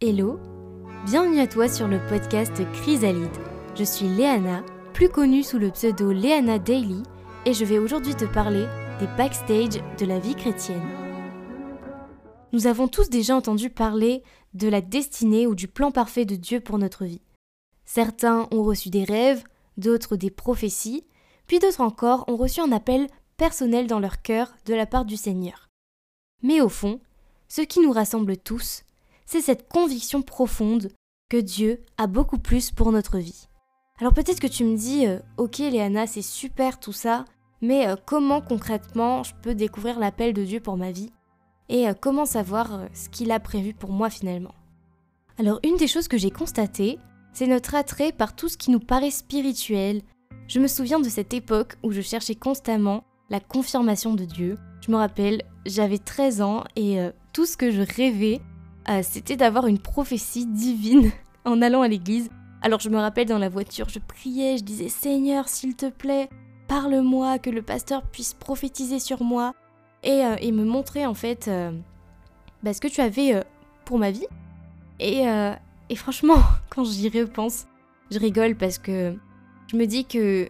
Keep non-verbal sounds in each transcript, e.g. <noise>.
Hello, bienvenue à toi sur le podcast Chrysalide. Je suis Léana, plus connue sous le pseudo Léana Daily, et je vais aujourd'hui te parler des backstage de la vie chrétienne. Nous avons tous déjà entendu parler de la destinée ou du plan parfait de Dieu pour notre vie. Certains ont reçu des rêves, d'autres des prophéties, puis d'autres encore ont reçu un appel personnel dans leur cœur de la part du Seigneur. Mais au fond, ce qui nous rassemble tous, c'est cette conviction profonde que Dieu a beaucoup plus pour notre vie. Alors peut-être que tu me dis, euh, ok Léana, c'est super tout ça, mais euh, comment concrètement je peux découvrir l'appel de Dieu pour ma vie Et euh, comment savoir ce qu'il a prévu pour moi finalement? Alors une des choses que j'ai constatées, c'est notre attrait par tout ce qui nous paraît spirituel. Je me souviens de cette époque où je cherchais constamment la confirmation de Dieu. Je me rappelle, j'avais 13 ans et tout ce que je rêvais, euh, c'était d'avoir une prophétie divine <laughs> en allant à l'église. Alors je me rappelle dans la voiture, je priais, je disais Seigneur, s'il te plaît, parle-moi, que le pasteur puisse prophétiser sur moi et, euh, me montrer en fait euh, bah, ce que tu avais pour ma vie. Et, et franchement, <laughs> quand j'y repense, je rigole parce que je me dis que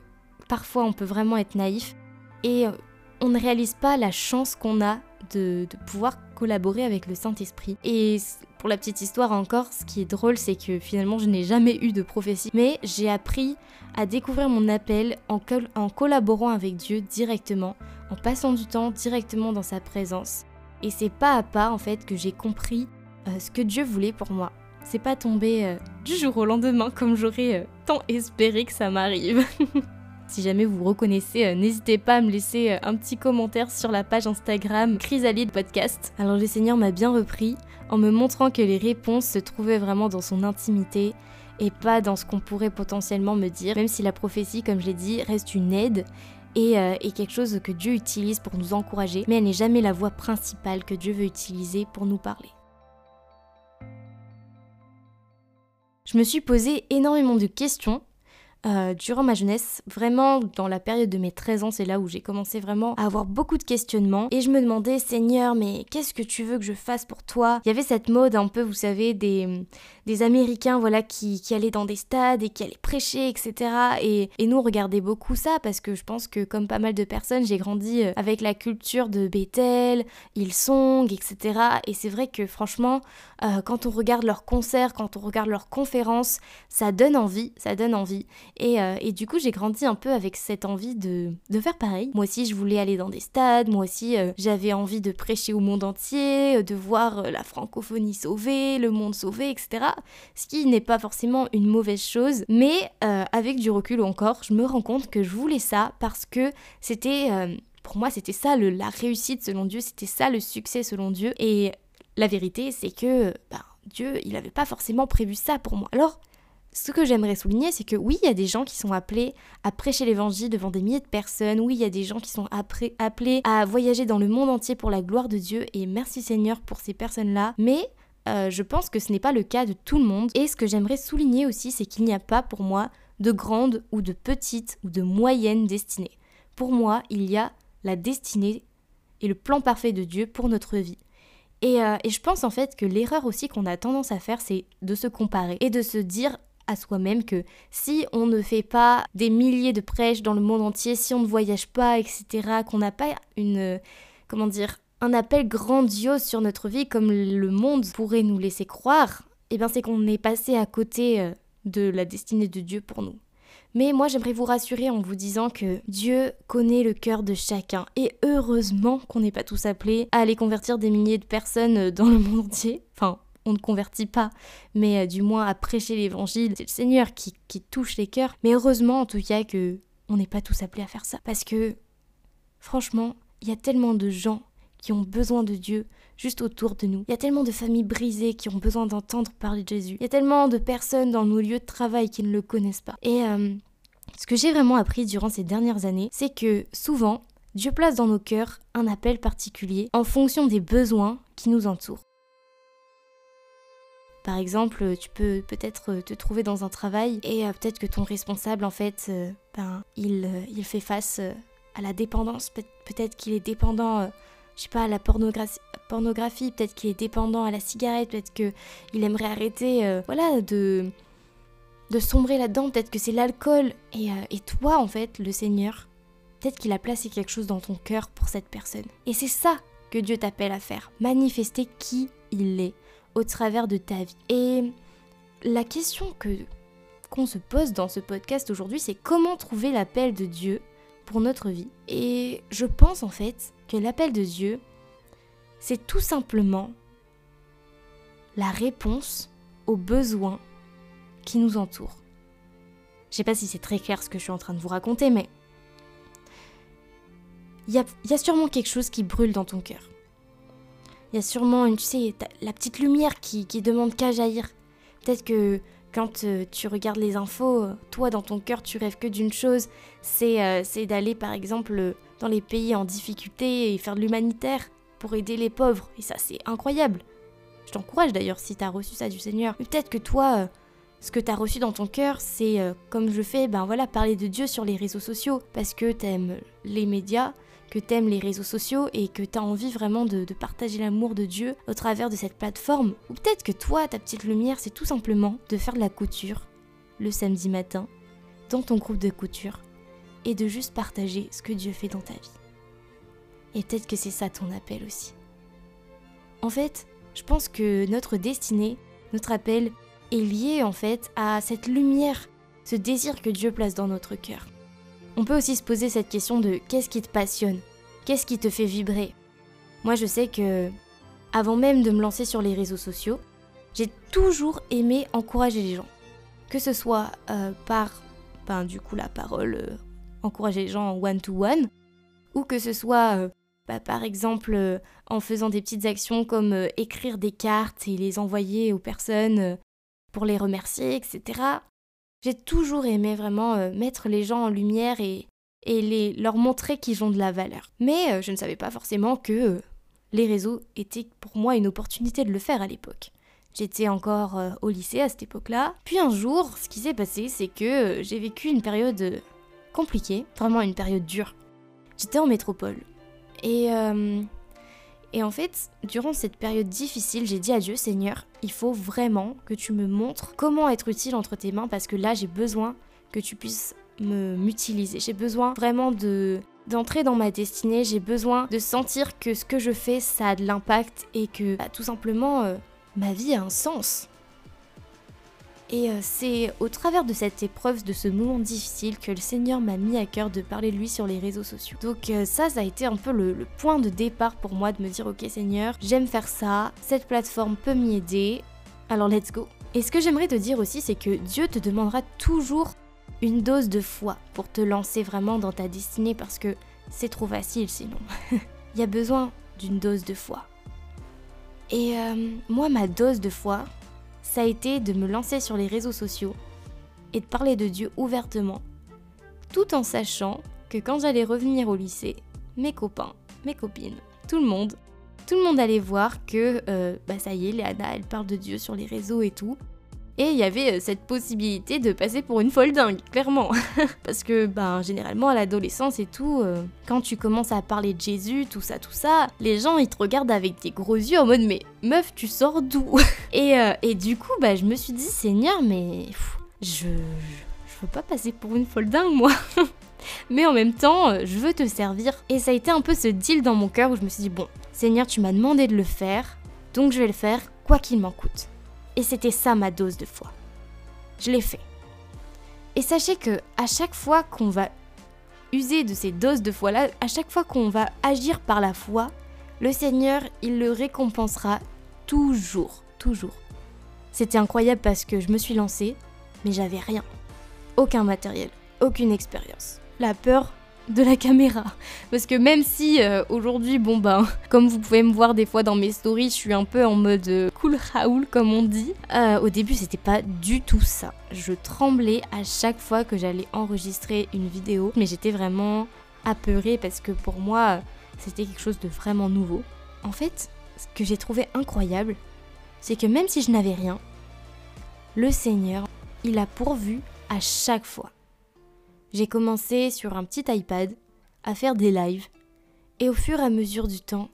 parfois on peut vraiment être naïf et on ne réalise pas la chance qu'on a de, pouvoir collaborer avec le Saint-Esprit. Et pour la petite histoire encore, ce qui est drôle, c'est que finalement, je n'ai jamais eu de prophétie, mais j'ai appris à découvrir mon appel en, collaborant avec Dieu directement, en passant du temps directement dans sa présence. Et c'est pas à pas, en fait, que j'ai compris euh, ce que Dieu voulait pour moi. C'est pas tombé euh, du jour au lendemain comme j'aurais euh, tant espéré que ça m'arrive. <laughs> Si jamais vous reconnaissez, euh, n'hésitez pas à me laisser euh, un petit commentaire sur la page Instagram Chrysalide Podcast. Alors le Seigneur m'a bien repris en me montrant que les réponses se trouvaient vraiment dans son intimité et pas dans ce qu'on pourrait potentiellement me dire, même si la prophétie, comme je l'ai dit, reste une aide et, euh, et, quelque chose que Dieu utilise pour nous encourager, mais elle n'est jamais la voie principale que Dieu veut utiliser pour nous parler. Je me suis posé énormément de questions euh, durant ma jeunesse, vraiment dans la période de mes 13 ans, c'est là où j'ai commencé vraiment à avoir beaucoup de questionnements et je me demandais Seigneur, mais qu'est-ce que tu veux que je fasse pour toi? Il y avait cette mode un peu, vous savez, des, des Américains voilà qui, qui, allaient dans des stades et qui allaient prêcher, etc. Et, et, nous on regardait beaucoup ça parce que je pense que comme pas mal de personnes, j'ai grandi euh, avec la culture de Bethel, Hillsong, etc. Et c'est vrai que franchement, euh, quand on regarde leurs concerts, quand on regarde leurs conférences, ça donne envie, ça donne envie. Euh, et, du coup, j'ai grandi un peu avec cette envie de, faire pareil. Moi aussi, je voulais aller dans des stades, moi aussi, euh, j'avais envie de prêcher au monde entier, euh, de voir la francophonie sauvée, le monde sauvé, etc. Ce qui n'est pas forcément une mauvaise chose, mais avec du recul encore, je me rends compte que je voulais ça parce que c'était... pour moi, c'était ça la réussite selon Dieu, c'était ça le succès selon Dieu. Et la vérité, c'est que ben, Dieu, il n'avait pas forcément prévu ça pour moi. Alors, ce que j'aimerais souligner, c'est que oui, il y a des gens qui sont appelés à prêcher l'évangile devant des milliers de personnes, oui, il y a des gens qui sont appelés à voyager dans le monde entier pour la gloire de Dieu, et merci Seigneur pour ces personnes-là, mais euh, je pense que ce n'est pas le cas de tout le monde, et ce que j'aimerais souligner aussi, c'est qu'il n'y a pas pour moi de grande ou de petite ou de moyenne destinée. Pour moi, il y a la destinée et le plan parfait de Dieu pour notre vie. Euh, et, je pense en fait que l'erreur aussi qu'on a tendance à faire, c'est de se comparer et de se dire à soi-même que si on ne fait pas des milliers de prêches dans le monde entier, si on ne voyage pas, etc., qu'on n'a pas une, comment dire, un appel grandiose sur notre vie comme le monde pourrait nous laisser croire, eh bien c'est qu'on est passé à côté euh, de la destinée de Dieu pour nous. Mais moi j'aimerais vous rassurer en vous disant que Dieu connaît le cœur de chacun et heureusement qu'on n'est pas tous appelés à aller convertir des milliers de personnes dans le monde entier. Enfin, on ne convertit pas, mais euh, du moins à prêcher l'évangile. C'est le Seigneur qui, touche les cœurs. Mais heureusement en tout cas que on n'est pas tous appelés à faire ça. Parce que franchement, il y a tellement de gens qui ont besoin de Dieu juste autour de nous. Il y a tellement de familles brisées qui ont besoin d'entendre parler de Jésus. Il y a tellement de personnes dans nos lieux de travail qui ne le connaissent pas. Et euh, ce que j'ai vraiment appris durant ces dernières années, c'est que souvent, Dieu place dans nos cœurs un appel particulier en fonction des besoins qui nous entourent. Par exemple, tu peux peut-être euh, te trouver dans un travail et euh, peut-être que ton responsable, en fait, euh, ben, il, il fait face à la dépendance. peut-être qu'il est dépendant je sais pas, à la pornographie, peut-être qu'il est dépendant à la cigarette, peut-être qu'il aimerait arrêter, euh, voilà, de, de sombrer là-dedans, peut-être que c'est l'alcool. Et, euh, et toi, en fait, le Seigneur, peut-être qu'il a placé quelque chose dans ton cœur pour cette personne. Et c'est ça que Dieu t'appelle à faire, manifester qui il est au travers de ta vie. Et la question que qu'on se pose dans ce podcast aujourd'hui, c'est comment trouver l'appel de Dieu pour notre vie. Et je pense en fait que l'appel de Dieu, c'est tout simplement la réponse aux besoins qui nous entourent. Je sais pas si c'est très clair ce que je suis en train de vous raconter, mais il y a, sûrement quelque chose qui brûle dans ton cœur. Il y a sûrement, une, tu sais, la petite lumière qui, qui demande qu'à jaillir. Peut-être que quand euh, tu regardes les infos, toi dans ton cœur tu rêves que d'une chose, c'est euh, d'aller par exemple dans les pays en difficulté et faire de l'humanitaire pour aider les pauvres. Et ça c'est incroyable. Je t'encourage d'ailleurs si tu as reçu ça du Seigneur. Peut-être que toi, euh, ce que tu as reçu dans ton cœur, c'est comme je fais, ben voilà, parler de Dieu sur les réseaux sociaux parce que tu aimes les médias, que t'aimes les réseaux sociaux et que t'as envie vraiment de, partager l'amour de Dieu au travers de cette plateforme. Ou peut-être que toi, ta petite lumière, c'est tout simplement de faire de la couture le samedi matin dans ton groupe de couture et de juste partager ce que Dieu fait dans ta vie. Et peut-être que c'est ça ton appel aussi. En fait, je pense que notre destinée, notre appel, est lié en fait à cette lumière, ce désir que Dieu place dans notre cœur. On peut aussi se poser cette question de qu'est-ce qui te passionne? Qu'est-ce qui te fait vibrer? Moi, je sais que, avant même de me lancer sur les réseaux sociaux, j'ai toujours aimé encourager les gens. Que ce soit euh, par, ben, du coup, la parole, euh, encourager les gens en one-to-one, ou que ce soit, euh, bah, par exemple, en faisant des petites actions comme écrire des cartes et les envoyer aux personnes pour les remercier, etc. J'ai toujours aimé vraiment euh, mettre les gens en lumière et, les, leur montrer qu'ils ont de la valeur. Mais euh, je ne savais pas forcément que euh, les réseaux étaient pour moi une opportunité de le faire à l'époque. J'étais encore au lycée à cette époque-là. Puis un jour, ce qui s'est passé, c'est que j'ai vécu une période compliquée, vraiment une période dure. J'étais en métropole. Et et en fait, durant cette période difficile, j'ai dit à Dieu, Seigneur, il faut vraiment que tu me montres comment être utile entre tes mains parce que là, j'ai besoin que tu puisses me m'utiliser. J'ai besoin vraiment de d'entrer dans ma destinée, j'ai besoin de sentir que ce que je fais, ça a de l'impact et que bah, tout simplement euh, ma vie a un sens. Et euh, c'est au travers de cette épreuve, de ce moment difficile, que le Seigneur m'a mis à cœur de parler de lui sur les réseaux sociaux. Donc euh, ça, ça a été un peu le, point de départ pour moi de me dire, ok Seigneur, j'aime faire ça, cette plateforme peut m'y aider, alors let's go. Et ce que j'aimerais te dire aussi, c'est que Dieu te demandera toujours une dose de foi pour te lancer vraiment dans ta destinée parce que c'est trop facile sinon. <laughs> Il y a besoin d'une dose de foi. Et euh, moi, ma dose de foi, ça a été de me lancer sur les réseaux sociaux et de parler de Dieu ouvertement, tout en sachant que quand j'allais revenir au lycée, mes copains, mes copines, tout le monde, tout le monde allait voir que euh, bah ça y est, Léana, elle parle de Dieu sur les réseaux et tout. Et il y avait euh, cette possibilité de passer pour une folle dingue, clairement. <laughs> Parce que, ben, généralement, à l'adolescence et tout, euh, quand tu commences à parler de Jésus, tout ça, tout ça, les gens, ils te regardent avec des gros yeux en mode, mais meuf, tu sors d'où? <laughs> Et, euh, et, du coup, bah, je me suis dit, Seigneur, mais je, je veux pas passer pour une folle dingue, moi. <laughs> mais en même temps, je veux te servir. Et ça a été un peu ce deal dans mon cœur où je me suis dit, bon, Seigneur, tu m'as demandé de le faire, donc je vais le faire, quoi qu'il m'en coûte. Et c'était ça ma dose de foi. Je l'ai fait. Et sachez que à chaque fois qu'on va user de ces doses de foi-là, à chaque fois qu'on va agir par la foi, le Seigneur, il le récompensera toujours, toujours. C'était incroyable parce que je me suis lancée, mais j'avais rien. Aucun matériel, aucune expérience. La peur de la caméra. Parce que même si euh, aujourd'hui, bon ben, <laughs> comme vous pouvez me voir des fois dans mes stories, je suis un peu en mode euh, cool Raoul comme on dit. Euh, au début, c'était pas du tout ça. Je tremblais à chaque fois que j'allais enregistrer une vidéo, mais j'étais vraiment apeurée parce que pour moi, c'était quelque chose de vraiment nouveau. En fait, ce que j'ai trouvé incroyable, c'est que même si je n'avais rien, le Seigneur, il a pourvu à chaque fois j'ai commencé sur un petit iPad à faire des lives. Et au fur et à mesure du temps,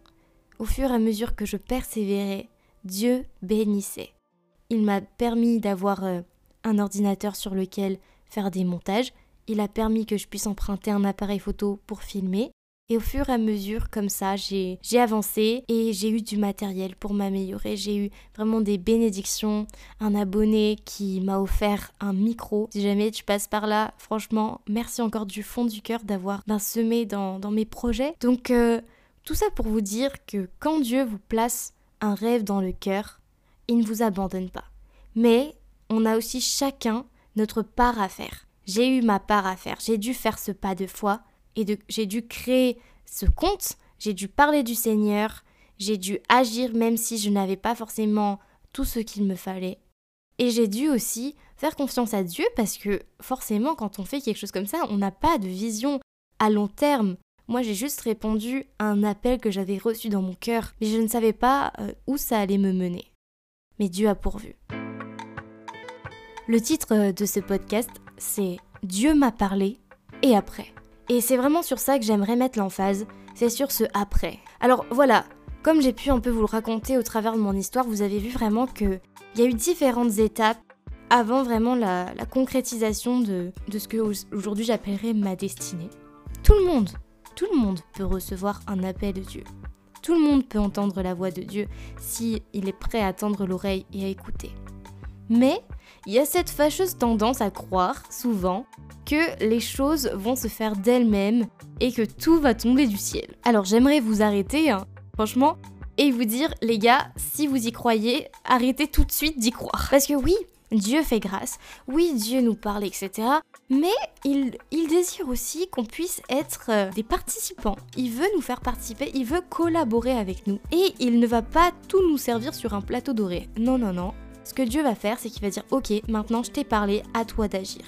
au fur et à mesure que je persévérais, Dieu bénissait. Il m'a permis d'avoir euh, un ordinateur sur lequel faire des montages, il a permis que je puisse emprunter un appareil photo pour filmer, et au fur et à mesure, comme ça, j'ai avancé et j'ai eu du matériel pour m'améliorer. J'ai eu vraiment des bénédictions. Un abonné qui m'a offert un micro. Si jamais tu passes par là, franchement, merci encore du fond du cœur d'avoir ben, semé dans, mes projets. Donc, euh, tout ça pour vous dire que quand Dieu vous place un rêve dans le cœur, il ne vous abandonne pas. Mais on a aussi chacun notre part à faire. J'ai eu ma part à faire. J'ai dû faire ce pas de foi et j'ai dû créer ce compte, j'ai dû parler du Seigneur, j'ai dû agir même si je n'avais pas forcément tout ce qu'il me fallait. Et j'ai dû aussi faire confiance à Dieu parce que forcément quand on fait quelque chose comme ça, on n'a pas de vision à long terme. Moi j'ai juste répondu à un appel que j'avais reçu dans mon cœur, mais je ne savais pas euh, où ça allait me mener. Mais Dieu a pourvu. Le titre euh, de ce podcast, c'est Dieu m'a parlé et après. Et c'est vraiment sur ça que j'aimerais mettre l'emphase, c'est sur ce après. Alors voilà, comme j'ai pu un peu vous le raconter au travers de mon histoire, vous avez vu vraiment qu'il y a eu différentes étapes avant vraiment la, concrétisation de, ce que aujourd'hui j'appellerais ma destinée. Tout le monde, tout le monde peut recevoir un appel de Dieu. Tout le monde peut entendre la voix de Dieu si est prêt à tendre l'oreille et à écouter. Mais il y a cette fâcheuse tendance à croire, souvent, que les choses vont se faire d'elles-mêmes et que tout va tomber du ciel. Alors j'aimerais vous arrêter, hein, franchement, et vous dire, les gars, si vous y croyez, arrêtez tout de suite d'y croire. Parce que oui, Dieu fait grâce, oui, Dieu nous parle, etc. Mais il, il désire aussi qu'on puisse être euh, des participants. Il veut nous faire participer, il veut collaborer avec nous. Et il ne va pas tout nous servir sur un plateau doré. Non, non, non. Ce que Dieu va faire, c'est qu'il va dire, ok, maintenant je t'ai parlé, à toi d'agir.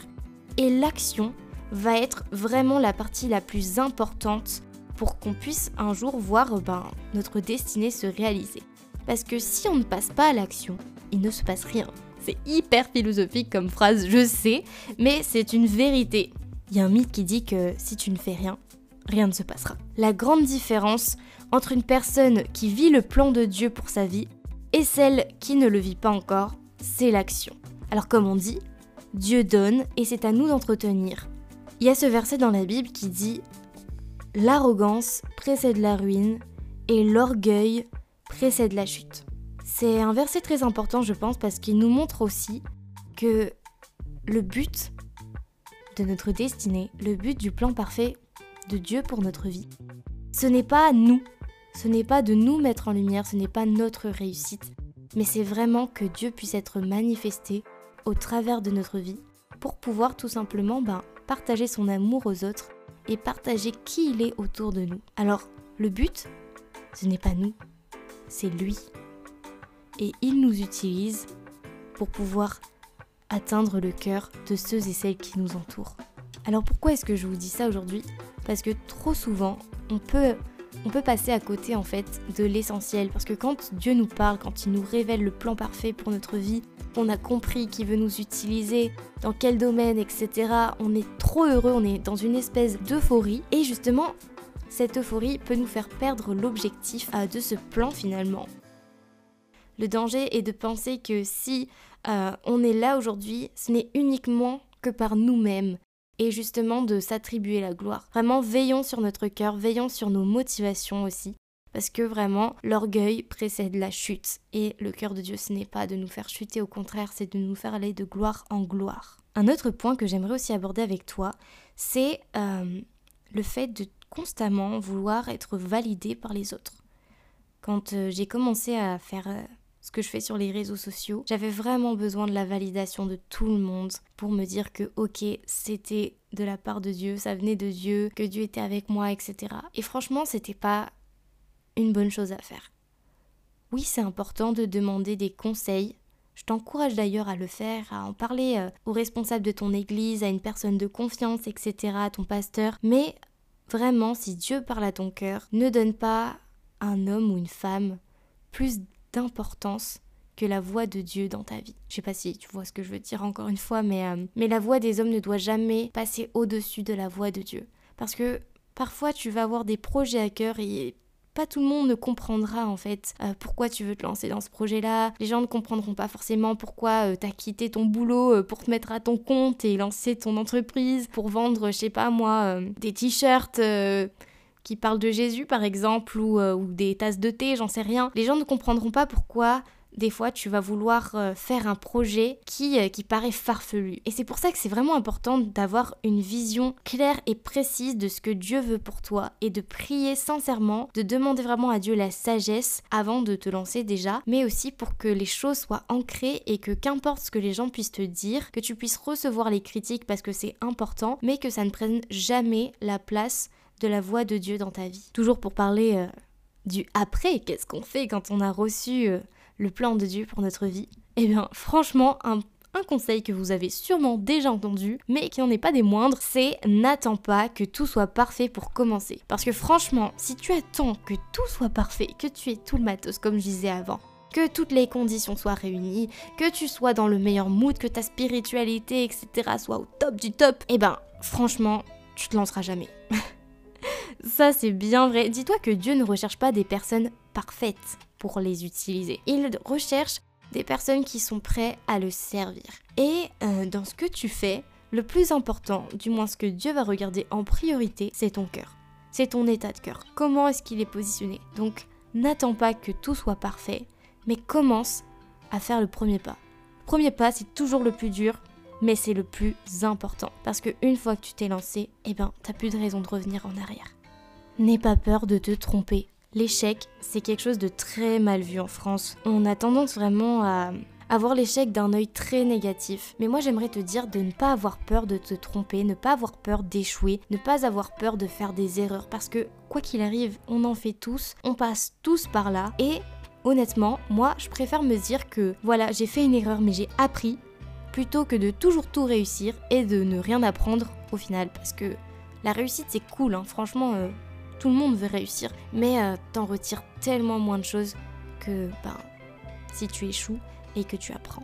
Et l'action va être vraiment la partie la plus importante pour qu'on puisse un jour voir ben, notre destinée se réaliser. Parce que si on ne passe pas à l'action, il ne se passe rien. C'est hyper philosophique comme phrase, je sais, mais c'est une vérité. Il y a un mythe qui dit que si tu ne fais rien, rien ne se passera. La grande différence entre une personne qui vit le plan de Dieu pour sa vie et celle qui ne le vit pas encore, c'est l'action. Alors comme on dit, Dieu donne et c'est à nous d'entretenir. Il y a ce verset dans la Bible qui dit L'arrogance précède la ruine et l'orgueil précède la chute. C'est un verset très important, je pense, parce qu'il nous montre aussi que le but de notre destinée, le but du plan parfait de Dieu pour notre vie, ce n'est pas nous, ce n'est pas de nous mettre en lumière, ce n'est pas notre réussite, mais c'est vraiment que Dieu puisse être manifesté au travers de notre vie pour pouvoir tout simplement ben, partager son amour aux autres et partager qui il est autour de nous. Alors, le but, ce n'est pas nous, c'est lui. Et il nous utilise pour pouvoir atteindre le cœur de ceux et celles qui nous entourent. Alors pourquoi est-ce que je vous dis ça aujourd'hui? Parce que trop souvent, on peut on peut passer à côté en fait de l'essentiel parce que quand Dieu nous parle, quand il nous révèle le plan parfait pour notre vie, on a compris qu'il veut nous utiliser, dans quel domaine, etc. On est trop heureux, on est dans une espèce d'euphorie. Et justement, cette euphorie peut nous faire perdre l'objectif euh, de ce plan finalement. Le danger est de penser que si euh, on est là aujourd'hui, ce n'est uniquement que par nous-mêmes et justement de s'attribuer la gloire. Vraiment, veillons sur notre cœur, veillons sur nos motivations aussi, parce que vraiment, l'orgueil précède la chute. Et le cœur de Dieu, ce n'est pas de nous faire chuter, au contraire, c'est de nous faire aller de gloire en gloire. Un autre point que j'aimerais aussi aborder avec toi, c'est euh, le fait de constamment vouloir être validé par les autres. Quand euh, j'ai commencé à faire euh, ce que je fais sur les réseaux sociaux, j'avais vraiment besoin de la validation de tout le monde pour me dire que ok, c'était de la part de Dieu, ça venait de Dieu, que Dieu était avec moi, etc. Et franchement, c'était pas une bonne chose à faire. Oui, c'est important de demander des conseils. Je t'encourage d'ailleurs à le faire, à en parler euh, au responsable de ton église, à une personne de confiance, etc., à ton pasteur. Mais vraiment, si Dieu parle à ton cœur, ne donne pas un homme ou une femme plus d'importance que la voix de Dieu dans ta vie. Je sais pas si tu vois ce que je veux dire encore une fois, mais, euh, mais la voix des hommes ne doit jamais passer au-dessus de la voix de Dieu. Parce que parfois tu vas avoir des projets à cœur et pas tout le monde ne comprendra en fait euh, pourquoi tu veux te lancer dans ce projet-là. Les gens ne comprendront pas forcément pourquoi tu t'as quitté ton boulot pour te mettre à ton compte et lancer ton entreprise pour vendre, je sais pas moi, des t-shirts qui parlent de Jésus par exemple ou, ou des tasses de thé, j'en sais rien. Les gens ne comprendront pas pourquoi des fois tu vas vouloir euh, faire un projet qui, euh, qui paraît farfelu. Et c'est pour ça que c'est vraiment important d'avoir une vision claire et précise de ce que Dieu veut pour toi et de prier sincèrement, de demander vraiment à Dieu la sagesse avant de te lancer déjà, mais aussi pour que les choses soient ancrées et que qu'importe ce que les gens puissent te dire, que tu puisses recevoir les critiques parce que c'est important, mais que ça ne prenne jamais la place de la voix de Dieu dans ta vie. Toujours pour parler euh, du après, qu'est-ce qu'on fait quand on a reçu le plan de Dieu pour notre vie? Eh bien, franchement, un, conseil que vous avez sûrement déjà entendu, mais qui n'en est pas des moindres, c'est n'attends pas que tout soit parfait pour commencer. Parce que franchement, si tu attends que tout soit parfait, que tu aies tout le matos comme je disais avant, que toutes les conditions soient réunies, que tu sois dans le meilleur mood, que ta spiritualité, etc. soit au top du top, eh ben, franchement, tu te lanceras jamais. <laughs> Ça, c'est bien vrai. Dis-toi que Dieu ne recherche pas des personnes parfaites pour les utiliser. Il recherche des personnes qui sont prêtes à le servir. Et euh, dans ce que tu fais, le plus important, du moins ce que Dieu va regarder en priorité, c'est ton cœur. C'est ton état de cœur. Comment est-ce qu'il est positionné? Donc, n'attends pas que tout soit parfait, mais commence à faire le premier pas. Le premier pas, c'est toujours le plus dur, mais c'est le plus important. Parce que une fois que tu t'es lancé, eh ben, t'as plus de raison de revenir en arrière. N'aie pas peur de te tromper. L'échec, c'est quelque chose de très mal vu en France. On a tendance vraiment à avoir l'échec d'un œil très négatif. Mais moi j'aimerais te dire de ne pas avoir peur de te tromper, ne pas avoir peur d'échouer, ne pas avoir peur de faire des erreurs. Parce que quoi qu'il arrive, on en fait tous, on passe tous par là. Et honnêtement, moi je préfère me dire que voilà, j'ai fait une erreur mais j'ai appris plutôt que de toujours tout réussir et de ne rien apprendre au final. Parce que la réussite c'est cool, hein. franchement. Euh, tout le monde veut réussir, mais euh, t'en retires tellement moins de choses que ben, si tu échoues et que tu apprends.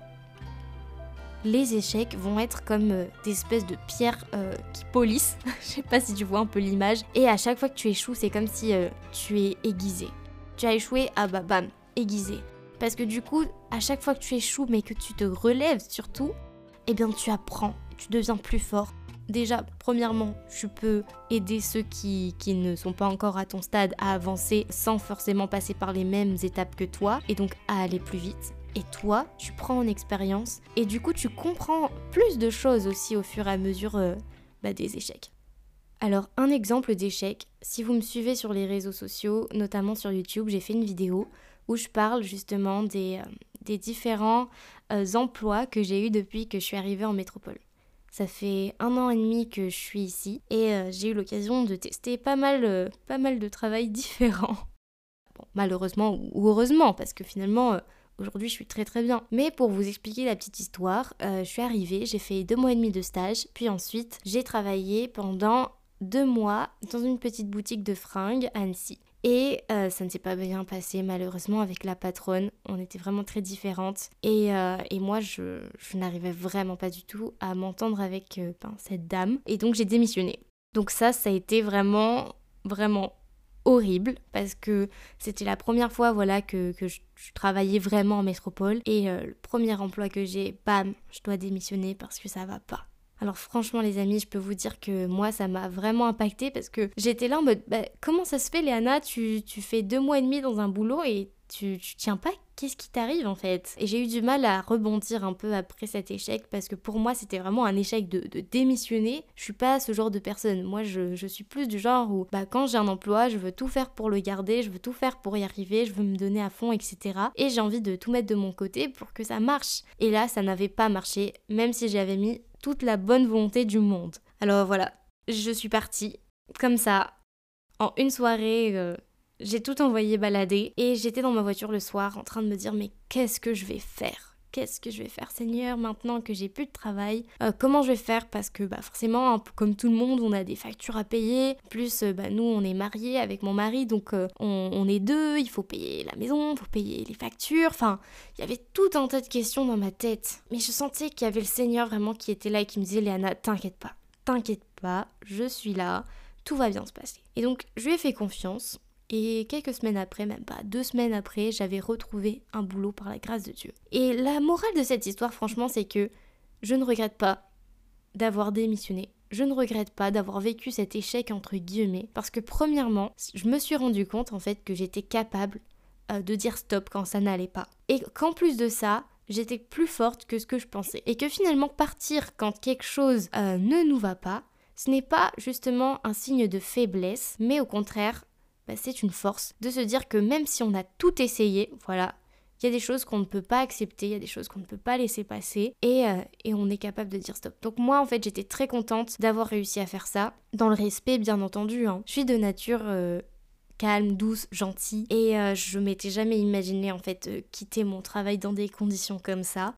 Les échecs vont être comme euh, des espèces de pierres qui polissent. <laughs> Je sais pas si tu vois un peu l'image. Et à chaque fois que tu échoues, c'est comme si tu es aiguisé. Tu as échoué, ah bah bam, aiguisé. Parce que du coup, à chaque fois que tu échoues, mais que tu te relèves surtout, eh bien tu apprends, tu deviens plus fort, Déjà, premièrement, tu peux aider ceux qui, ne sont pas encore à ton stade à avancer sans forcément passer par les mêmes étapes que toi et donc à aller plus vite. Et toi, tu prends en expérience et du coup, tu comprends plus de choses aussi au fur et à mesure euh, bah, des échecs. Alors, un exemple d'échec, si vous me suivez sur les réseaux sociaux, notamment sur YouTube, j'ai fait une vidéo où je parle justement des, euh, différents euh, emplois que j'ai eus depuis que je suis arrivée en métropole. Ça fait un an et demi que je suis ici et euh, j'ai eu l'occasion de tester pas mal, pas mal de travail <laughs> différents. Bon, malheureusement ou heureusement, parce que finalement, aujourd'hui, je suis très très bien. Mais pour vous expliquer la petite histoire, je suis arrivée, j'ai fait deux mois et demi de stage, puis ensuite, j'ai travaillé pendant deux mois dans une petite boutique de fringues à Annecy. Et euh, ça ne s'est pas bien passé malheureusement avec la patronne. On était vraiment très différentes. Et, euh, moi, je, n'arrivais vraiment pas du tout à m'entendre avec euh, ben, cette dame. Et donc j'ai démissionné. Donc ça, ça a été vraiment, vraiment horrible parce que c'était la première fois voilà que, je, je, travaillais vraiment en métropole et le premier emploi que j'ai, bam, je dois démissionner parce que ça va pas. Alors franchement les amis, je peux vous dire que moi ça m'a vraiment impacté parce que j'étais là en mode bah, comment ça se fait Léana, tu, tu fais deux mois et demi dans un boulot et tu, tu tiens pas Qu'est-ce qui t'arrive en fait? Et j'ai eu du mal à rebondir un peu après cet échec parce que pour moi c'était vraiment un échec de, démissionner. Je suis pas ce genre de personne. Moi je, je suis plus du genre où bah, quand j'ai un emploi je veux tout faire pour le garder, je veux tout faire pour y arriver, je veux me donner à fond, etc. Et j'ai envie de tout mettre de mon côté pour que ça marche. Et là ça n'avait pas marché même si j'avais mis toute la bonne volonté du monde. Alors voilà, je suis partie comme ça, en une soirée. Euh, j'ai tout envoyé balader et j'étais dans ma voiture le soir en train de me dire mais qu'est-ce que je vais faire? Qu'est-ce que je vais faire Seigneur maintenant que j'ai plus de travail? Euh, Comment je vais faire? Parce que bah, forcément, comme tout le monde, on a des factures à payer. Plus, euh, bah, nous, on est mariés avec mon mari, donc on, on, est deux, il faut payer la maison, il faut payer les factures. Enfin, il y avait tout un tas de questions dans ma tête. Mais je sentais qu'il y avait le Seigneur vraiment qui était là et qui me disait Léana, t'inquiète pas, t'inquiète pas, je suis là, tout va bien se passer. Et donc je lui ai fait confiance Et quelques semaines après, même pas deux semaines après, j'avais retrouvé un boulot par la grâce de Dieu. Et la morale de cette histoire, franchement, c'est que je ne regrette pas d'avoir démissionné. Je ne regrette pas d'avoir vécu cet échec entre guillemets parce que premièrement, je me suis rendu compte en fait que j'étais capable euh, de dire stop quand ça n'allait pas. Et qu'en plus de ça, j'étais plus forte que ce que je pensais. Et que finalement partir quand quelque chose euh, ne nous va pas, ce n'est pas justement un signe de faiblesse, mais au contraire, bah, c'est une force de se dire que même si on a tout essayé, voilà, il y a des choses qu'on ne peut pas accepter, il y a des choses qu'on ne peut pas laisser passer et, euh, et, on est capable de dire stop. Donc moi en fait j'étais très contente d'avoir réussi à faire ça, dans le respect bien entendu. Hein. Je suis de nature euh, calme, douce, gentille et euh, je m'étais jamais imaginé en fait quitter mon travail dans des conditions comme ça.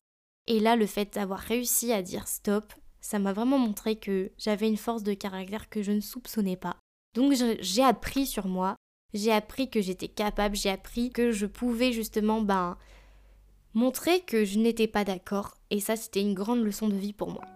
Et là le fait d'avoir réussi à dire stop, ça m'a vraiment montré que j'avais une force de caractère que je ne soupçonnais pas. Donc j'ai appris sur moi, j'ai appris que j'étais capable, j'ai appris que je pouvais justement ben, montrer que je n'étais pas d'accord. Et ça c'était une grande leçon de vie pour moi.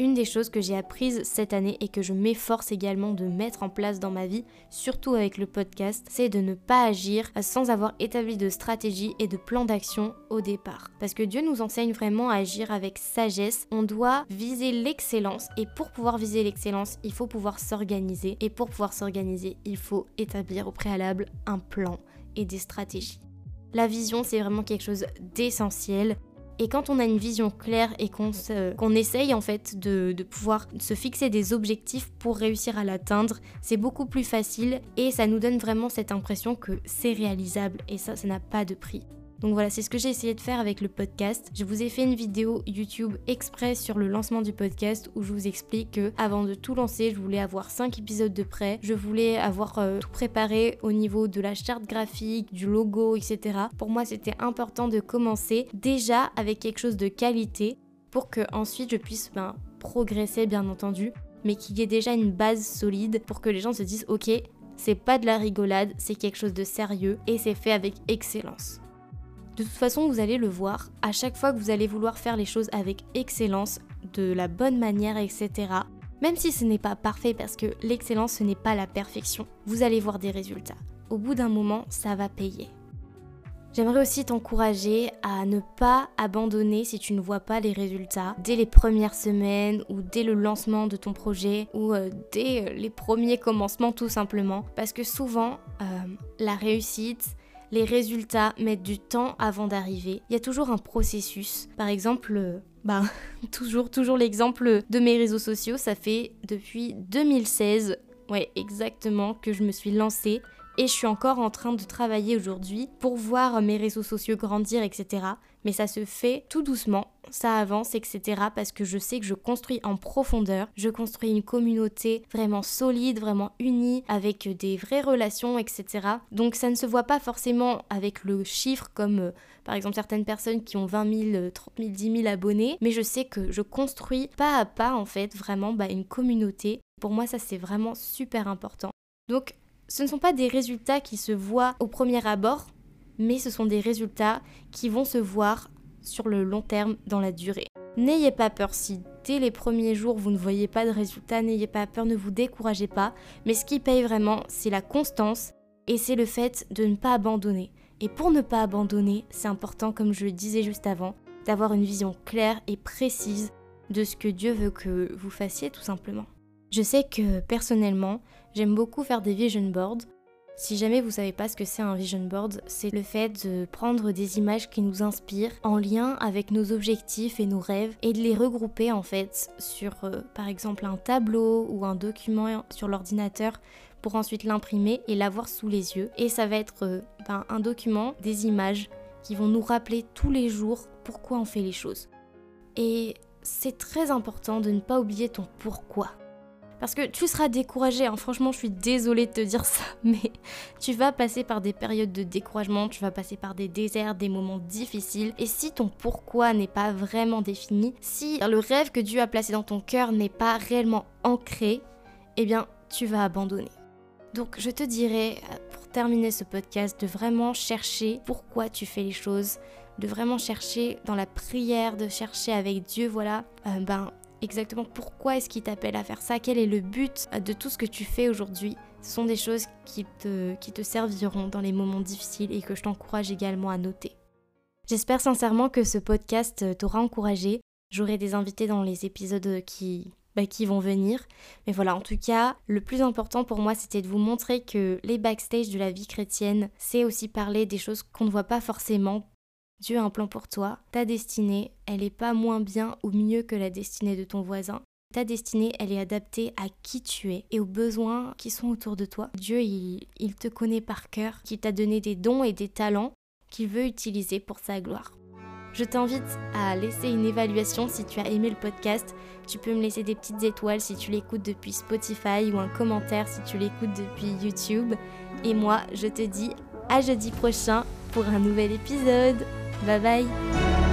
Une des choses que j'ai apprises cette année et que je m'efforce également de mettre en place dans ma vie, surtout avec le podcast, c'est de ne pas agir sans avoir établi de stratégie et de plan d'action au départ. Parce que Dieu nous enseigne vraiment à agir avec sagesse. On doit viser l'excellence et pour pouvoir viser l'excellence, il faut pouvoir s'organiser. Et pour pouvoir s'organiser, il faut établir au préalable un plan et des stratégies. La vision, c'est vraiment quelque chose d'essentiel. Et quand on a une vision claire et qu'on essaye en fait de, pouvoir se fixer des objectifs pour réussir à l'atteindre, c'est beaucoup plus facile et ça nous donne vraiment cette impression que c'est réalisable et ça, ça n'a pas de prix. Donc voilà, c'est ce que j'ai essayé de faire avec le podcast. Je vous ai fait une vidéo YouTube express sur le lancement du podcast où je vous explique que avant de tout lancer, je voulais avoir 5 épisodes de près. Je voulais avoir euh, tout préparé au niveau de la charte graphique, du logo, etc. Pour moi, c'était important de commencer déjà avec quelque chose de qualité pour que ensuite je puisse ben, progresser bien entendu, mais qu'il y ait déjà une base solide pour que les gens se disent ok, c'est pas de la rigolade, c'est quelque chose de sérieux et c'est fait avec excellence. De toute façon, vous allez le voir, à chaque fois que vous allez vouloir faire les choses avec excellence, de la bonne manière, etc., même si ce n'est pas parfait parce que l'excellence, ce n'est pas la perfection, vous allez voir des résultats. Au bout d'un moment, ça va payer. J'aimerais aussi t'encourager à ne pas abandonner si tu ne vois pas les résultats dès les premières semaines ou dès le lancement de ton projet ou euh, dès les premiers commencements tout simplement. Parce que souvent, euh, la réussite, les résultats mettent du temps avant d'arriver. Il y a toujours un processus. Par exemple, bah, <laughs> toujours, toujours l'exemple de mes réseaux sociaux, ça fait depuis 2016, ouais, exactement, que je me suis lancée et je suis encore en train de travailler aujourd'hui pour voir mes réseaux sociaux grandir, etc. Mais ça se fait tout doucement, ça avance, etc. Parce que je sais que je construis en profondeur, je construis une communauté vraiment solide, vraiment unie, avec des vraies relations, etc. Donc ça ne se voit pas forcément avec le chiffre comme euh, par exemple certaines personnes qui ont 20 000, 30 000, 10 000 abonnés, mais je sais que je construis pas à pas en fait vraiment bah, une communauté. Pour moi ça c'est vraiment super important. Donc ce ne sont pas des résultats qui se voient au premier abord, mais ce sont des résultats qui vont se voir sur le long terme dans la durée. N'ayez pas peur si dès les premiers jours vous ne voyez pas de résultats, n'ayez pas peur, ne vous découragez pas, mais ce qui paye vraiment, c'est la constance et c'est le fait de ne pas abandonner. Et pour ne pas abandonner, c'est important, comme je le disais juste avant, d'avoir une vision claire et précise de ce que Dieu veut que vous fassiez tout simplement. Je sais que personnellement, j'aime beaucoup faire des vision boards. Si jamais vous savez pas ce que c'est un vision board, c'est le fait de prendre des images qui nous inspirent en lien avec nos objectifs et nos rêves et de les regrouper en fait sur euh, par exemple un tableau ou un document sur l'ordinateur pour ensuite l'imprimer et l'avoir sous les yeux. Et ça va être euh, ben, un document, des images qui vont nous rappeler tous les jours pourquoi on fait les choses. Et c'est très important de ne pas oublier ton pourquoi. Parce que tu seras découragé, hein. franchement je suis désolée de te dire ça, <laughs> mais tu vas passer par des périodes de découragement, tu vas passer par des déserts, des moments difficiles, et si ton pourquoi n'est pas vraiment défini, si le rêve que Dieu a placé dans ton cœur n'est pas réellement ancré, eh bien tu vas abandonner. Donc je te dirais, euh, pour terminer ce podcast, de vraiment chercher pourquoi tu fais les choses, de vraiment chercher dans la prière, de chercher avec Dieu, voilà, euh, ben exactement pourquoi est-ce qu'il t'appelle à faire ça, quel est le but de tout ce que tu fais aujourd'hui? Ce sont des choses qui te, qui te serviront dans les moments difficiles et que je t'encourage également à noter. J'espère sincèrement que ce podcast t'aura encouragé. J'aurai des invités dans les épisodes qui, bah, qui vont venir. Mais voilà, en tout cas, le plus important pour moi, c'était de vous montrer que les backstage de la vie chrétienne, c'est aussi parler des choses qu'on ne voit pas forcément. Dieu a un plan pour toi. Ta destinée, elle n'est pas moins bien ou mieux que la destinée de ton voisin. Ta destinée, elle est adaptée à qui tu es et aux besoins qui sont autour de toi. Dieu, il, te connaît par cœur, qu'il t'a donné des dons et des talents qu'il veut utiliser pour sa gloire. Je t'invite à laisser une évaluation si tu as aimé le podcast. Tu peux me laisser des petites étoiles si tu l'écoutes depuis Spotify ou un commentaire si tu l'écoutes depuis YouTube. Et moi, je te dis à jeudi prochain pour un nouvel épisode. Bye bye.